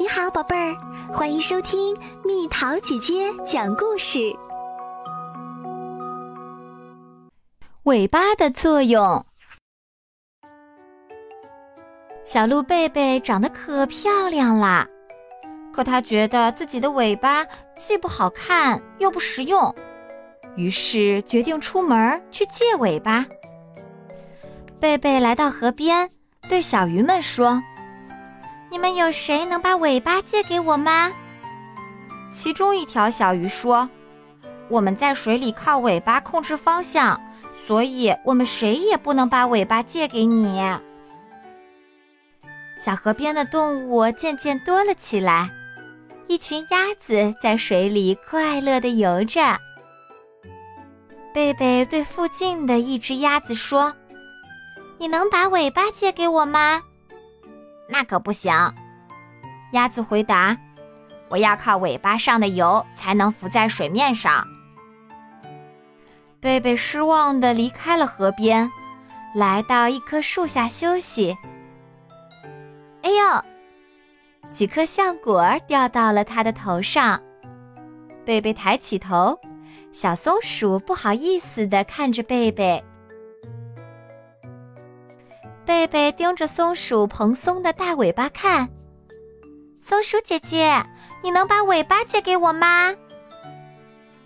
你好，宝贝儿，欢迎收听蜜桃姐姐讲故事。尾巴的作用。小鹿贝贝长得可漂亮啦，可它觉得自己的尾巴既不好看又不实用，于是决定出门去借尾巴。贝贝来到河边，对小鱼们说。你们有谁能把尾巴借给我吗？其中一条小鱼说：“我们在水里靠尾巴控制方向，所以我们谁也不能把尾巴借给你。”小河边的动物渐渐多了起来，一群鸭子在水里快乐地游着。贝贝对附近的一只鸭子说：“你能把尾巴借给我吗？”那可不行，鸭子回答：“我要靠尾巴上的油才能浮在水面上。”贝贝失望地离开了河边，来到一棵树下休息。哎呦，几颗橡果掉到了他的头上。贝贝抬起头，小松鼠不好意思地看着贝贝。贝贝盯着松鼠蓬松的大尾巴看。松鼠姐姐，你能把尾巴借给我吗？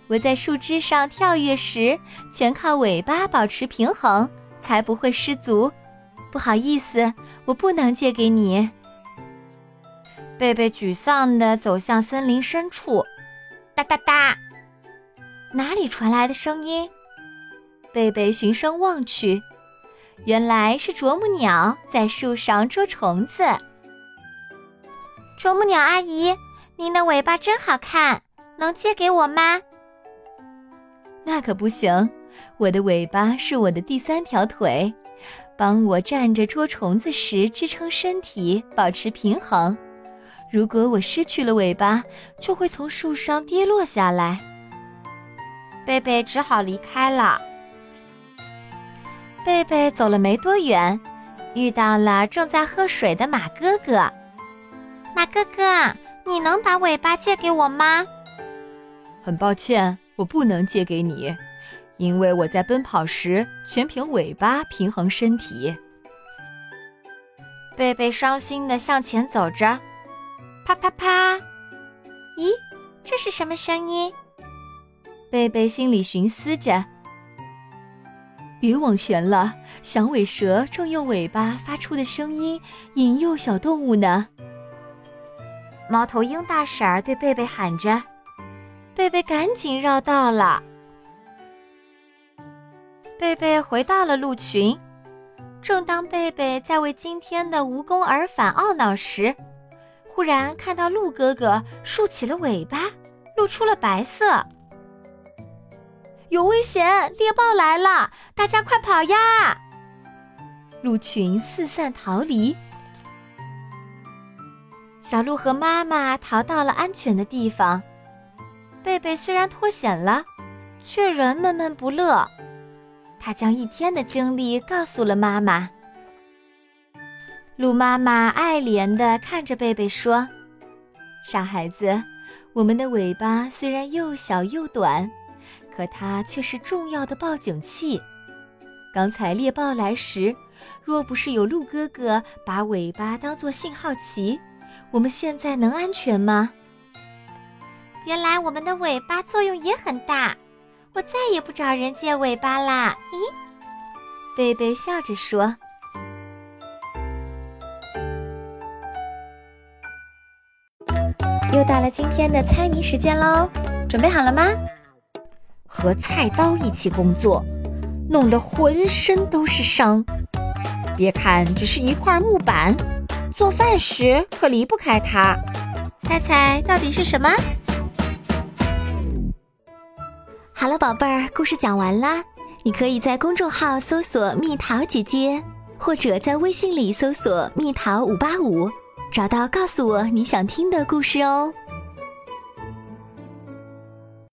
我在树枝上跳跃时，全靠尾巴保持平衡，才不会失足。不好意思，我不能借给你。贝贝沮丧地走向森林深处。哒哒哒，哪里传来的声音？贝贝循声望去。原来是啄木鸟在树上捉虫子。啄木鸟阿姨，您的尾巴真好看，能借给我吗？那可不行，我的尾巴是我的第三条腿，帮我站着捉虫子时支撑身体，保持平衡。如果我失去了尾巴，就会从树上跌落下来。贝贝只好离开了。贝贝走了没多远，遇到了正在喝水的马哥哥。马哥哥，你能把尾巴借给我吗？很抱歉，我不能借给你，因为我在奔跑时全凭尾巴平衡身体。贝贝伤心地向前走着，啪啪啪！咦，这是什么声音？贝贝心里寻思着。别往前了，响尾蛇正用尾巴发出的声音引诱小动物呢。猫头鹰大婶儿对贝贝喊着，贝贝赶紧绕道了。贝贝回到了鹿群，正当贝贝在为今天的无功而返懊恼时，忽然看到鹿哥哥竖起了尾巴，露出了白色。有危险！猎豹来了，大家快跑呀！鹿群四散逃离。小鹿和妈妈逃到了安全的地方。贝贝虽然脱险了，却仍闷闷不乐。他将一天的经历告诉了妈妈。鹿妈妈爱怜地看着贝贝说：“傻孩子，我们的尾巴虽然又小又短。”可它却是重要的报警器。刚才猎豹来时，若不是有鹿哥哥把尾巴当作信号旗，我们现在能安全吗？原来我们的尾巴作用也很大，我再也不找人借尾巴啦。咦，贝贝笑着说。又到了今天的猜谜时间喽，准备好了吗？和菜刀一起工作，弄得浑身都是伤。别看只是一块木板，做饭时可离不开它。猜猜到底是什么？好了，宝贝儿，故事讲完啦。你可以在公众号搜索“蜜桃姐姐”，或者在微信里搜索“蜜桃五八五”，找到告诉我你想听的故事哦。